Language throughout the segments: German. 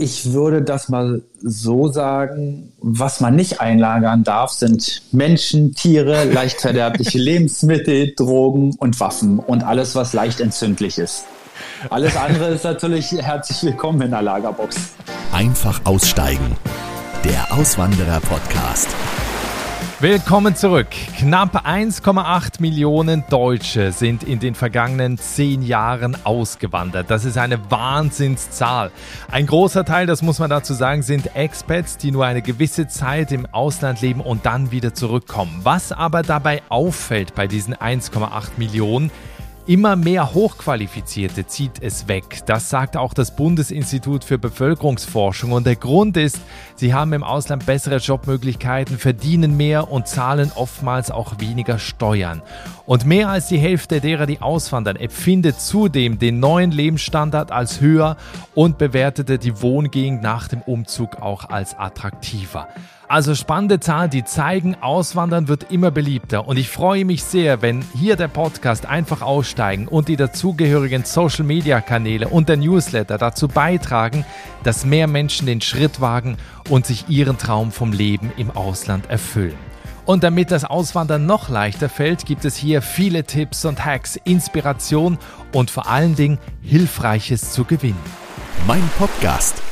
Ich würde das mal so sagen, was man nicht einlagern darf, sind Menschen, Tiere, leicht verderbliche Lebensmittel, Drogen und Waffen und alles, was leicht entzündlich ist. Alles andere ist natürlich herzlich willkommen in der Lagerbox. Einfach aussteigen. Der Auswanderer-Podcast. Willkommen zurück. Knapp 1,8 Millionen Deutsche sind in den vergangenen zehn Jahren ausgewandert. Das ist eine Wahnsinnszahl. Ein großer Teil, das muss man dazu sagen, sind Expats, die nur eine gewisse Zeit im Ausland leben und dann wieder zurückkommen. Was aber dabei auffällt bei diesen 1,8 Millionen, Immer mehr Hochqualifizierte zieht es weg. Das sagt auch das Bundesinstitut für Bevölkerungsforschung. Und der Grund ist, sie haben im Ausland bessere Jobmöglichkeiten, verdienen mehr und zahlen oftmals auch weniger Steuern. Und mehr als die Hälfte derer, die auswandern, empfindet zudem den neuen Lebensstandard als höher und bewertete die Wohngegend nach dem Umzug auch als attraktiver. Also spannende Zahlen, die zeigen, Auswandern wird immer beliebter. Und ich freue mich sehr, wenn hier der Podcast einfach aussteigen und die dazugehörigen Social-Media-Kanäle und der Newsletter dazu beitragen, dass mehr Menschen den Schritt wagen und sich ihren Traum vom Leben im Ausland erfüllen. Und damit das Auswandern noch leichter fällt, gibt es hier viele Tipps und Hacks, Inspiration und vor allen Dingen Hilfreiches zu gewinnen. Mein Podcast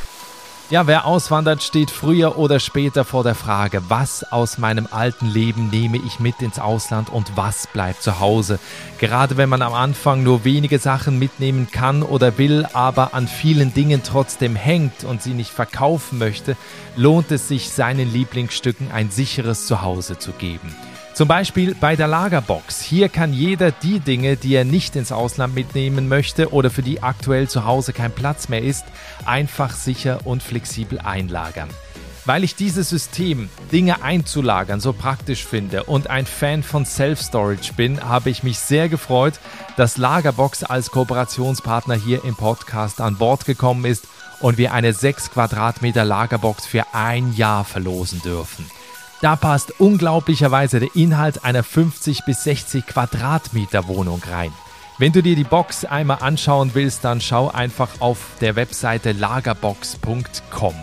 ja, wer auswandert, steht früher oder später vor der Frage, was aus meinem alten Leben nehme ich mit ins Ausland und was bleibt zu Hause. Gerade wenn man am Anfang nur wenige Sachen mitnehmen kann oder will, aber an vielen Dingen trotzdem hängt und sie nicht verkaufen möchte, lohnt es sich, seinen Lieblingsstücken ein sicheres Zuhause zu geben. Zum Beispiel bei der Lagerbox. Hier kann jeder die Dinge, die er nicht ins Ausland mitnehmen möchte oder für die aktuell zu Hause kein Platz mehr ist, einfach sicher und flexibel einlagern. Weil ich dieses System, Dinge einzulagern, so praktisch finde und ein Fan von Self-Storage bin, habe ich mich sehr gefreut, dass Lagerbox als Kooperationspartner hier im Podcast an Bord gekommen ist und wir eine 6 Quadratmeter Lagerbox für ein Jahr verlosen dürfen. Da passt unglaublicherweise der Inhalt einer 50 bis 60 Quadratmeter Wohnung rein. Wenn du dir die Box einmal anschauen willst, dann schau einfach auf der Webseite lagerbox.com.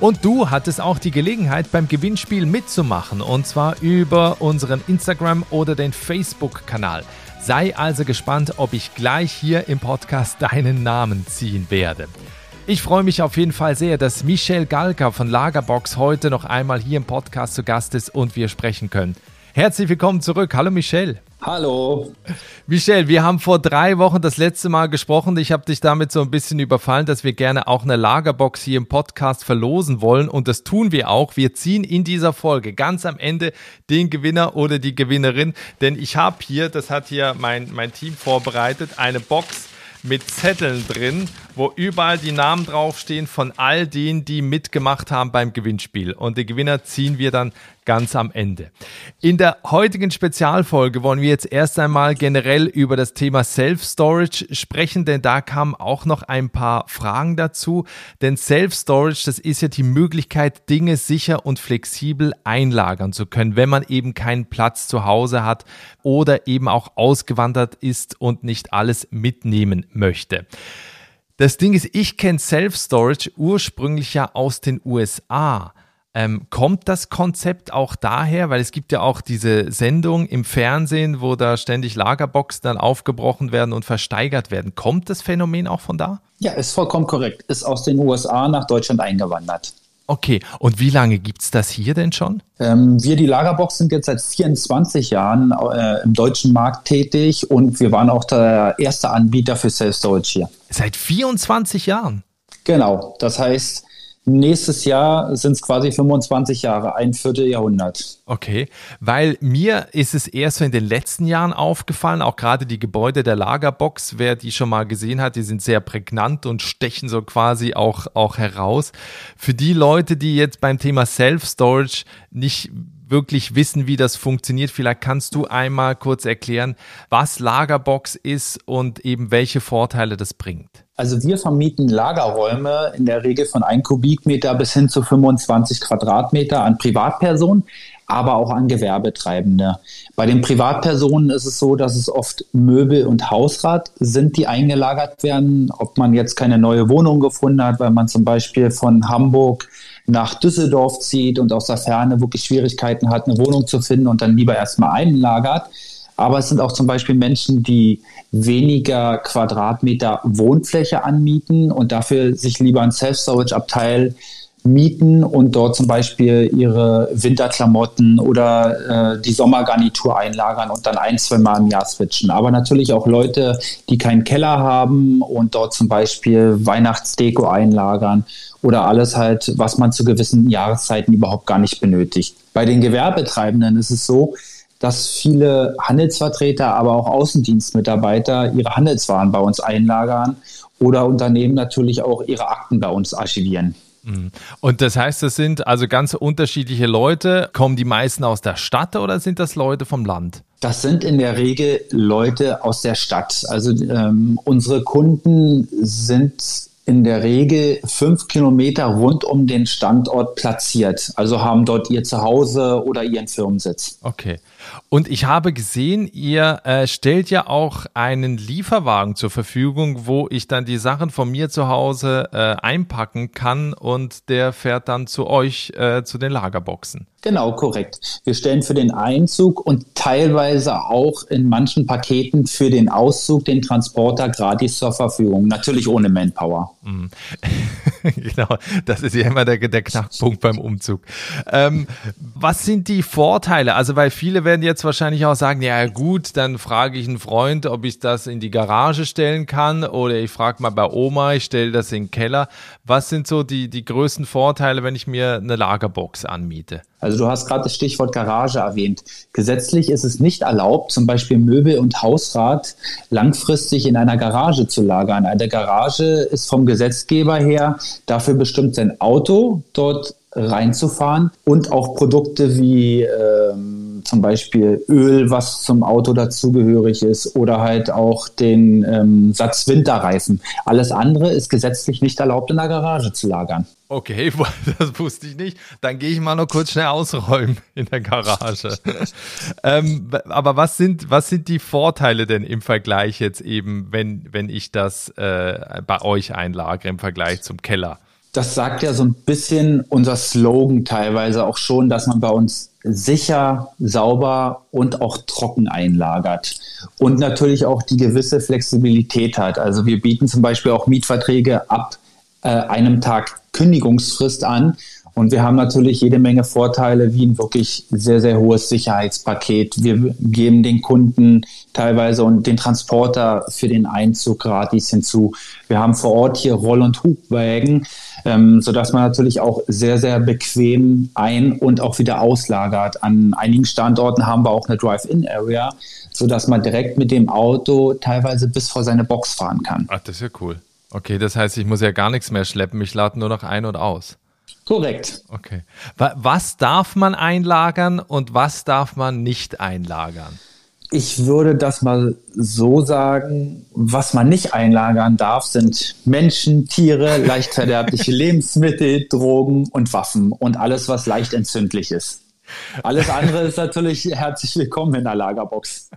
Und du hattest auch die Gelegenheit, beim Gewinnspiel mitzumachen, und zwar über unseren Instagram- oder den Facebook-Kanal. Sei also gespannt, ob ich gleich hier im Podcast deinen Namen ziehen werde. Ich freue mich auf jeden Fall sehr, dass Michelle Galka von Lagerbox heute noch einmal hier im Podcast zu Gast ist und wir sprechen können. Herzlich willkommen zurück. Hallo Michelle. Hallo. Michelle, wir haben vor drei Wochen das letzte Mal gesprochen. Ich habe dich damit so ein bisschen überfallen, dass wir gerne auch eine Lagerbox hier im Podcast verlosen wollen. Und das tun wir auch. Wir ziehen in dieser Folge ganz am Ende den Gewinner oder die Gewinnerin. Denn ich habe hier, das hat hier mein, mein Team vorbereitet, eine Box mit Zetteln drin, wo überall die Namen draufstehen von all denen, die mitgemacht haben beim Gewinnspiel. Und die Gewinner ziehen wir dann ganz am Ende. In der heutigen Spezialfolge wollen wir jetzt erst einmal generell über das Thema Self-Storage sprechen, denn da kamen auch noch ein paar Fragen dazu. Denn Self-Storage, das ist ja die Möglichkeit, Dinge sicher und flexibel einlagern zu können, wenn man eben keinen Platz zu Hause hat oder eben auch ausgewandert ist und nicht alles mitnehmen möchte. Das Ding ist, ich kenne Self-Storage ursprünglich ja aus den USA. Ähm, kommt das Konzept auch daher, weil es gibt ja auch diese Sendung im Fernsehen, wo da ständig Lagerboxen dann aufgebrochen werden und versteigert werden. Kommt das Phänomen auch von da? Ja, ist vollkommen korrekt. Ist aus den USA nach Deutschland eingewandert. Okay, und wie lange gibt es das hier denn schon? Ähm, wir, die Lagerbox, sind jetzt seit 24 Jahren äh, im deutschen Markt tätig und wir waren auch der erste Anbieter für Self-Storage hier. Seit 24 Jahren? Genau, das heißt, Nächstes Jahr sind es quasi 25 Jahre, ein Vierteljahrhundert. Okay, weil mir ist es erst so in den letzten Jahren aufgefallen, auch gerade die Gebäude der Lagerbox, wer die schon mal gesehen hat, die sind sehr prägnant und stechen so quasi auch, auch heraus. Für die Leute, die jetzt beim Thema Self-Storage nicht wirklich wissen, wie das funktioniert, vielleicht kannst du einmal kurz erklären, was Lagerbox ist und eben welche Vorteile das bringt. Also wir vermieten Lagerräume in der Regel von 1 Kubikmeter bis hin zu 25 Quadratmeter an Privatpersonen. aber auch an Gewerbetreibende. Bei den Privatpersonen ist es so, dass es oft Möbel und Hausrat sind, die eingelagert werden. Ob man jetzt keine neue Wohnung gefunden hat, weil man zum Beispiel von Hamburg nach Düsseldorf zieht und aus der Ferne wirklich Schwierigkeiten hat, eine Wohnung zu finden und dann lieber erstmal einlagert. Aber es sind auch zum Beispiel Menschen, die weniger Quadratmeter Wohnfläche anmieten und dafür sich lieber ein Self-Storage-Abteil mieten und dort zum Beispiel ihre Winterklamotten oder äh, die Sommergarnitur einlagern und dann ein, zwei Mal im Jahr switchen. Aber natürlich auch Leute, die keinen Keller haben und dort zum Beispiel Weihnachtsdeko einlagern oder alles halt, was man zu gewissen Jahreszeiten überhaupt gar nicht benötigt. Bei den Gewerbetreibenden ist es so, dass viele Handelsvertreter, aber auch Außendienstmitarbeiter ihre Handelswaren bei uns einlagern oder Unternehmen natürlich auch ihre Akten bei uns archivieren. Mhm. Und das heißt, das sind also ganz unterschiedliche Leute. Kommen die meisten aus der Stadt oder sind das Leute vom Land? Das sind in der Regel Leute aus der Stadt. Also ähm, unsere Kunden sind in der Regel fünf Kilometer rund um den Standort platziert. Also haben dort ihr Zuhause oder ihren Firmensitz. Okay. Und ich habe gesehen, ihr äh, stellt ja auch einen Lieferwagen zur Verfügung, wo ich dann die Sachen von mir zu Hause äh, einpacken kann und der fährt dann zu euch äh, zu den Lagerboxen. Genau, korrekt. Wir stellen für den Einzug und teilweise auch in manchen Paketen für den Auszug den Transporter gratis zur Verfügung. Natürlich ohne Manpower. Mm. genau, das ist ja immer der, der Knackpunkt beim Umzug. Ähm, was sind die Vorteile? Also, weil viele werden jetzt wahrscheinlich auch sagen, ja gut, dann frage ich einen Freund, ob ich das in die Garage stellen kann oder ich frage mal bei Oma, ich stelle das in den Keller. Was sind so die, die größten Vorteile, wenn ich mir eine Lagerbox anmiete? Also du hast gerade das Stichwort Garage erwähnt. Gesetzlich ist es nicht erlaubt, zum Beispiel Möbel und Hausrat langfristig in einer Garage zu lagern. Eine Garage ist vom Gesetzgeber her dafür bestimmt, sein Auto dort reinzufahren und auch Produkte wie ähm, zum Beispiel Öl, was zum Auto dazugehörig ist, oder halt auch den ähm, Satz Winterreifen. Alles andere ist gesetzlich nicht erlaubt, in der Garage zu lagern. Okay, das wusste ich nicht. Dann gehe ich mal noch kurz schnell ausräumen in der Garage. ähm, aber was sind, was sind die Vorteile denn im Vergleich jetzt eben, wenn, wenn ich das äh, bei euch einlagere im Vergleich zum Keller? Das sagt ja so ein bisschen unser Slogan teilweise auch schon, dass man bei uns sicher, sauber und auch trocken einlagert. Und natürlich auch die gewisse Flexibilität hat. Also wir bieten zum Beispiel auch Mietverträge ab äh, einem Tag Kündigungsfrist an. Und wir haben natürlich jede Menge Vorteile wie ein wirklich sehr, sehr hohes Sicherheitspaket. Wir geben den Kunden teilweise und den Transporter für den Einzug gratis hinzu. Wir haben vor Ort hier Roll- und Hubwägen, ähm, sodass man natürlich auch sehr, sehr bequem ein- und auch wieder auslagert. An einigen Standorten haben wir auch eine Drive-In-Area, sodass man direkt mit dem Auto teilweise bis vor seine Box fahren kann. Ach, das ist ja cool. Okay, das heißt, ich muss ja gar nichts mehr schleppen. Ich lade nur noch ein und aus. Korrekt. Okay. Was darf man einlagern und was darf man nicht einlagern? Ich würde das mal so sagen, was man nicht einlagern darf, sind Menschen, Tiere, leicht verderbliche Lebensmittel, Drogen und Waffen und alles, was leicht entzündlich ist. Alles andere ist natürlich herzlich willkommen in der Lagerbox.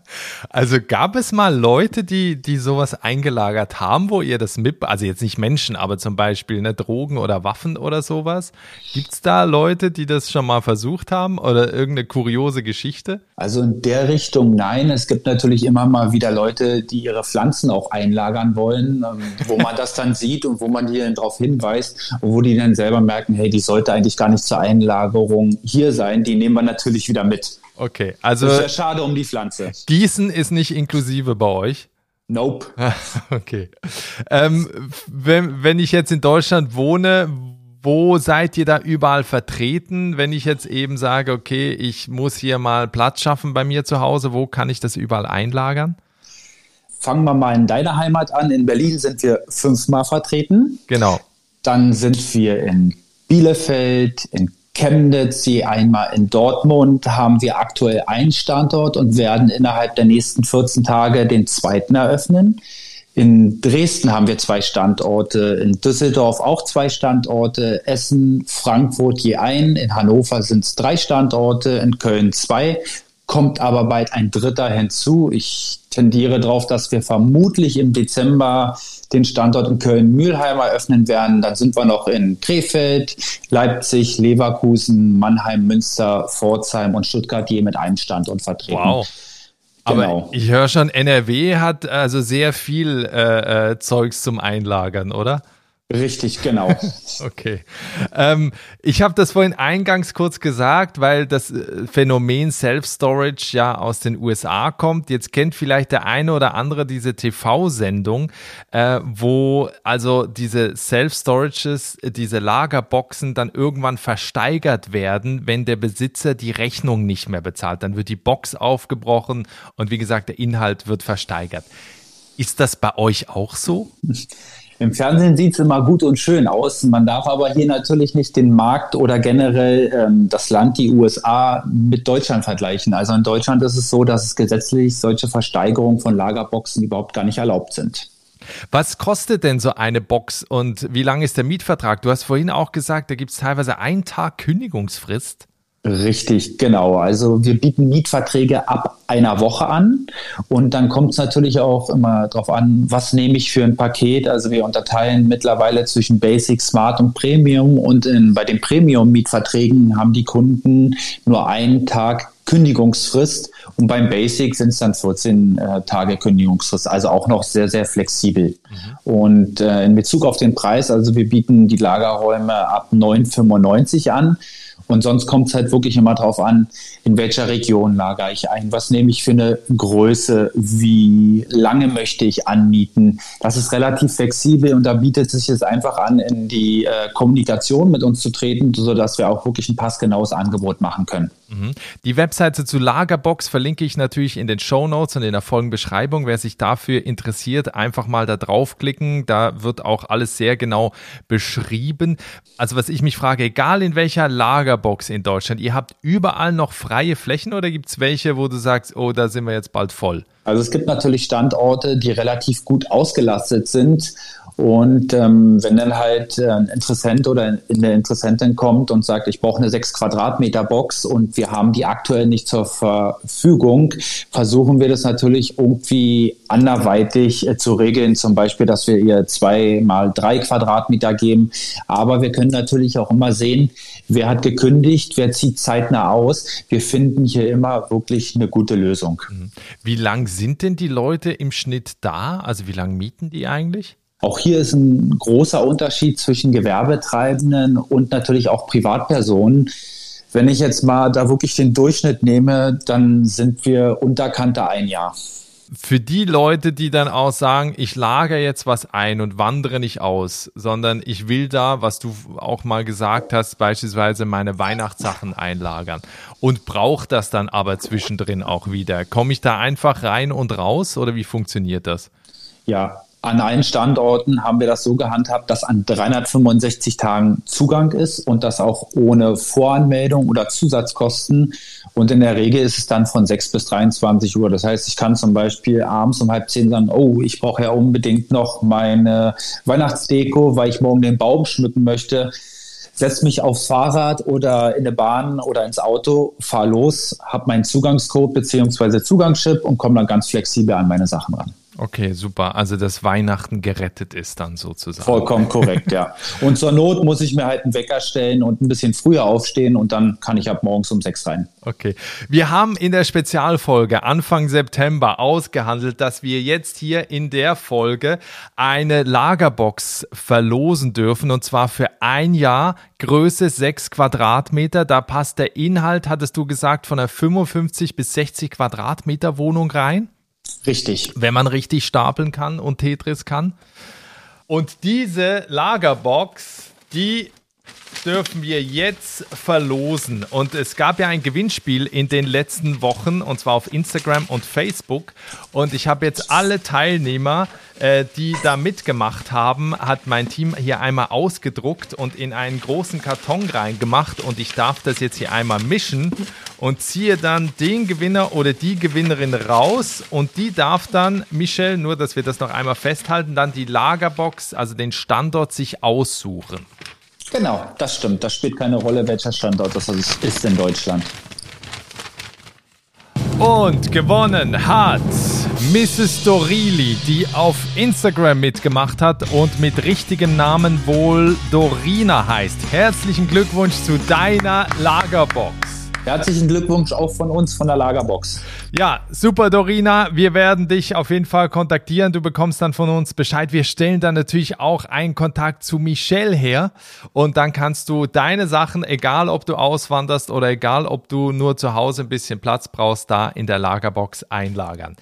Also gab es mal Leute, die, die sowas eingelagert haben, wo ihr das mit, also jetzt nicht Menschen, aber zum Beispiel ne, Drogen oder Waffen oder sowas. Gibt es da Leute, die das schon mal versucht haben oder irgendeine kuriose Geschichte? Also in der Richtung nein. Es gibt natürlich immer mal wieder Leute, die ihre Pflanzen auch einlagern wollen, ähm, wo man das dann sieht und wo man die dann darauf hinweist und wo die dann selber merken, hey, die sollte eigentlich gar nicht zur Einlagerung hier sein. Die nehmen wir natürlich wieder mit. Okay, also. Das ist ja schade um die Pflanze. Gießen ist nicht inklusive bei euch. Nope. okay. Ähm, wenn, wenn ich jetzt in Deutschland wohne, wo seid ihr da überall vertreten? Wenn ich jetzt eben sage, okay, ich muss hier mal Platz schaffen bei mir zu Hause, wo kann ich das überall einlagern? Fangen wir mal in deiner Heimat an. In Berlin sind wir fünfmal vertreten. Genau. Dann sind wir in Bielefeld, in Chemnitz, je einmal in Dortmund haben wir aktuell einen Standort und werden innerhalb der nächsten 14 Tage den zweiten eröffnen. In Dresden haben wir zwei Standorte, in Düsseldorf auch zwei Standorte, Essen, Frankfurt je ein, in Hannover sind es drei Standorte, in Köln zwei, kommt aber bald ein dritter hinzu. Ich tendiere darauf, dass wir vermutlich im Dezember den Standort in Köln-Mühlheim eröffnen werden. Dann sind wir noch in Krefeld, Leipzig, Leverkusen, Mannheim, Münster, Pforzheim und Stuttgart je mit einem Standort vertreten. Wow. Aber genau. ich höre schon, NRW hat also sehr viel äh, äh, Zeugs zum Einlagern, oder? Richtig, genau. okay. Ähm, ich habe das vorhin eingangs kurz gesagt, weil das äh, Phänomen Self-Storage ja aus den USA kommt. Jetzt kennt vielleicht der eine oder andere diese TV-Sendung, äh, wo also diese Self-Storages, diese Lagerboxen dann irgendwann versteigert werden, wenn der Besitzer die Rechnung nicht mehr bezahlt. Dann wird die Box aufgebrochen und wie gesagt, der Inhalt wird versteigert. Ist das bei euch auch so? Im Fernsehen sieht es immer gut und schön aus. Man darf aber hier natürlich nicht den Markt oder generell ähm, das Land, die USA, mit Deutschland vergleichen. Also in Deutschland ist es so, dass es gesetzlich solche Versteigerungen von Lagerboxen überhaupt gar nicht erlaubt sind. Was kostet denn so eine Box und wie lang ist der Mietvertrag? Du hast vorhin auch gesagt, da gibt es teilweise einen Tag Kündigungsfrist. Richtig, genau. Also wir bieten Mietverträge ab einer Woche an und dann kommt es natürlich auch immer darauf an, was nehme ich für ein Paket. Also wir unterteilen mittlerweile zwischen Basic, Smart und Premium und in, bei den Premium-Mietverträgen haben die Kunden nur einen Tag Kündigungsfrist und beim Basic sind es dann 14 äh, Tage Kündigungsfrist, also auch noch sehr, sehr flexibel. Mhm. Und äh, in Bezug auf den Preis, also wir bieten die Lagerräume ab 9,95 an. Und sonst kommt es halt wirklich immer darauf an, in welcher Region lagere ich ein, was nehme ich für eine Größe, wie lange möchte ich anmieten. Das ist relativ flexibel und da bietet es sich jetzt einfach an, in die äh, Kommunikation mit uns zu treten, sodass wir auch wirklich ein passgenaues Angebot machen können. Mhm. Die Webseite zu Lagerbox verlinke ich natürlich in den Show Notes und in der Folgenbeschreibung. Wer sich dafür interessiert, einfach mal da draufklicken. Da wird auch alles sehr genau beschrieben. Also was ich mich frage, egal in welcher Lagerbox in Deutschland, ihr habt überall noch freie Flächen oder gibt es welche, wo du sagst, oh, da sind wir jetzt bald voll? Also es gibt natürlich Standorte, die relativ gut ausgelastet sind und ähm, wenn dann halt äh, ein Interessent oder eine Interessentin kommt und sagt, ich brauche eine 6 Quadratmeter Box und wir haben die aktuell nicht zur Verfügung, versuchen wir das natürlich irgendwie anderweitig äh, zu regeln. Zum Beispiel, dass wir ihr zwei mal drei Quadratmeter geben. Aber wir können natürlich auch immer sehen, wer hat gekündigt, wer zieht zeitnah aus. Wir finden hier immer wirklich eine gute Lösung. Wie lang sind denn die Leute im Schnitt da? Also wie lange mieten die eigentlich? Auch hier ist ein großer Unterschied zwischen Gewerbetreibenden und natürlich auch Privatpersonen. Wenn ich jetzt mal da wirklich den Durchschnitt nehme, dann sind wir unterkante ein Jahr. Für die Leute, die dann auch sagen, ich lagere jetzt was ein und wandere nicht aus, sondern ich will da, was du auch mal gesagt hast, beispielsweise meine Weihnachtssachen einlagern und brauche das dann aber zwischendrin auch wieder. Komme ich da einfach rein und raus oder wie funktioniert das? Ja, an allen Standorten haben wir das so gehandhabt, dass an 365 Tagen Zugang ist und das auch ohne Voranmeldung oder Zusatzkosten. Und in der Regel ist es dann von 6 bis 23 Uhr. Das heißt, ich kann zum Beispiel abends um halb zehn sagen, oh, ich brauche ja unbedingt noch meine Weihnachtsdeko, weil ich morgen den Baum schmücken möchte setze mich aufs Fahrrad oder in eine Bahn oder ins Auto, fahre los, habe meinen Zugangscode bzw. Zugangschip und komme dann ganz flexibel an meine Sachen ran. Okay, super. Also dass Weihnachten gerettet ist dann sozusagen. Vollkommen korrekt, ja. Und zur Not muss ich mir halt einen Wecker stellen und ein bisschen früher aufstehen und dann kann ich ab morgens um sechs rein. Okay. Wir haben in der Spezialfolge Anfang September ausgehandelt, dass wir jetzt hier in der Folge eine Lagerbox verlosen dürfen und zwar für ein Jahr Größe sechs Quadratmeter. Da passt der Inhalt, hattest du gesagt, von einer 55 bis 60 Quadratmeter Wohnung rein. Richtig. Wenn man richtig stapeln kann und Tetris kann. Und diese Lagerbox, die dürfen wir jetzt verlosen. Und es gab ja ein Gewinnspiel in den letzten Wochen, und zwar auf Instagram und Facebook. Und ich habe jetzt alle Teilnehmer, äh, die da mitgemacht haben, hat mein Team hier einmal ausgedruckt und in einen großen Karton reingemacht. Und ich darf das jetzt hier einmal mischen und ziehe dann den Gewinner oder die Gewinnerin raus. Und die darf dann, Michelle, nur dass wir das noch einmal festhalten, dann die Lagerbox, also den Standort sich aussuchen. Genau, das stimmt. Das spielt keine Rolle, welcher Standort das ist in Deutschland. Und gewonnen hat Mrs. Dorili, die auf Instagram mitgemacht hat und mit richtigem Namen wohl Dorina heißt. Herzlichen Glückwunsch zu deiner Lagerbox. Herzlichen Glückwunsch auch von uns von der Lagerbox. Ja, super, Dorina. Wir werden dich auf jeden Fall kontaktieren. Du bekommst dann von uns Bescheid. Wir stellen dann natürlich auch einen Kontakt zu Michelle her. Und dann kannst du deine Sachen, egal ob du auswanderst oder egal ob du nur zu Hause ein bisschen Platz brauchst, da in der Lagerbox einlagern.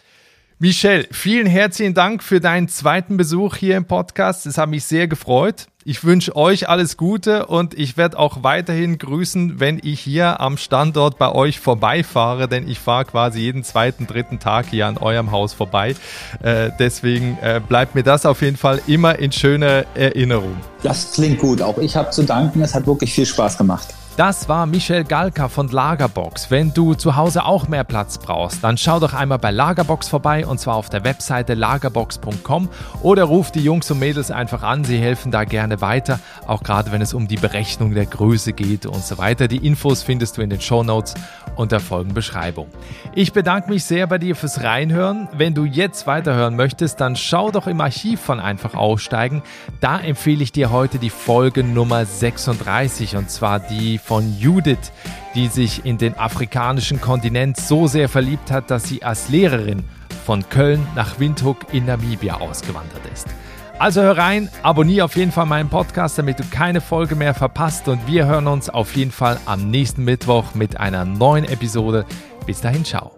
Michelle, vielen herzlichen Dank für deinen zweiten Besuch hier im Podcast. Es hat mich sehr gefreut. Ich wünsche euch alles Gute und ich werde auch weiterhin grüßen, wenn ich hier am Standort bei euch vorbeifahre, denn ich fahre quasi jeden zweiten, dritten Tag hier an eurem Haus vorbei. Äh, deswegen äh, bleibt mir das auf jeden Fall immer in schöner Erinnerung. Das klingt gut. Auch ich habe zu danken. Es hat wirklich viel Spaß gemacht. Das war Michel Galka von Lagerbox. Wenn du zu Hause auch mehr Platz brauchst, dann schau doch einmal bei Lagerbox vorbei und zwar auf der Webseite lagerbox.com oder ruf die Jungs und Mädels einfach an. Sie helfen da gerne weiter, auch gerade wenn es um die Berechnung der Größe geht und so weiter. Die Infos findest du in den Show Notes und der Folgenbeschreibung. Ich bedanke mich sehr bei dir fürs Reinhören. Wenn du jetzt weiterhören möchtest, dann schau doch im Archiv von Einfach Aussteigen. Da empfehle ich dir heute die Folge Nummer 36 und zwar die von Judith, die sich in den afrikanischen Kontinent so sehr verliebt hat, dass sie als Lehrerin von Köln nach Windhoek in Namibia ausgewandert ist. Also hör rein, abonniere auf jeden Fall meinen Podcast, damit du keine Folge mehr verpasst und wir hören uns auf jeden Fall am nächsten Mittwoch mit einer neuen Episode. Bis dahin, ciao.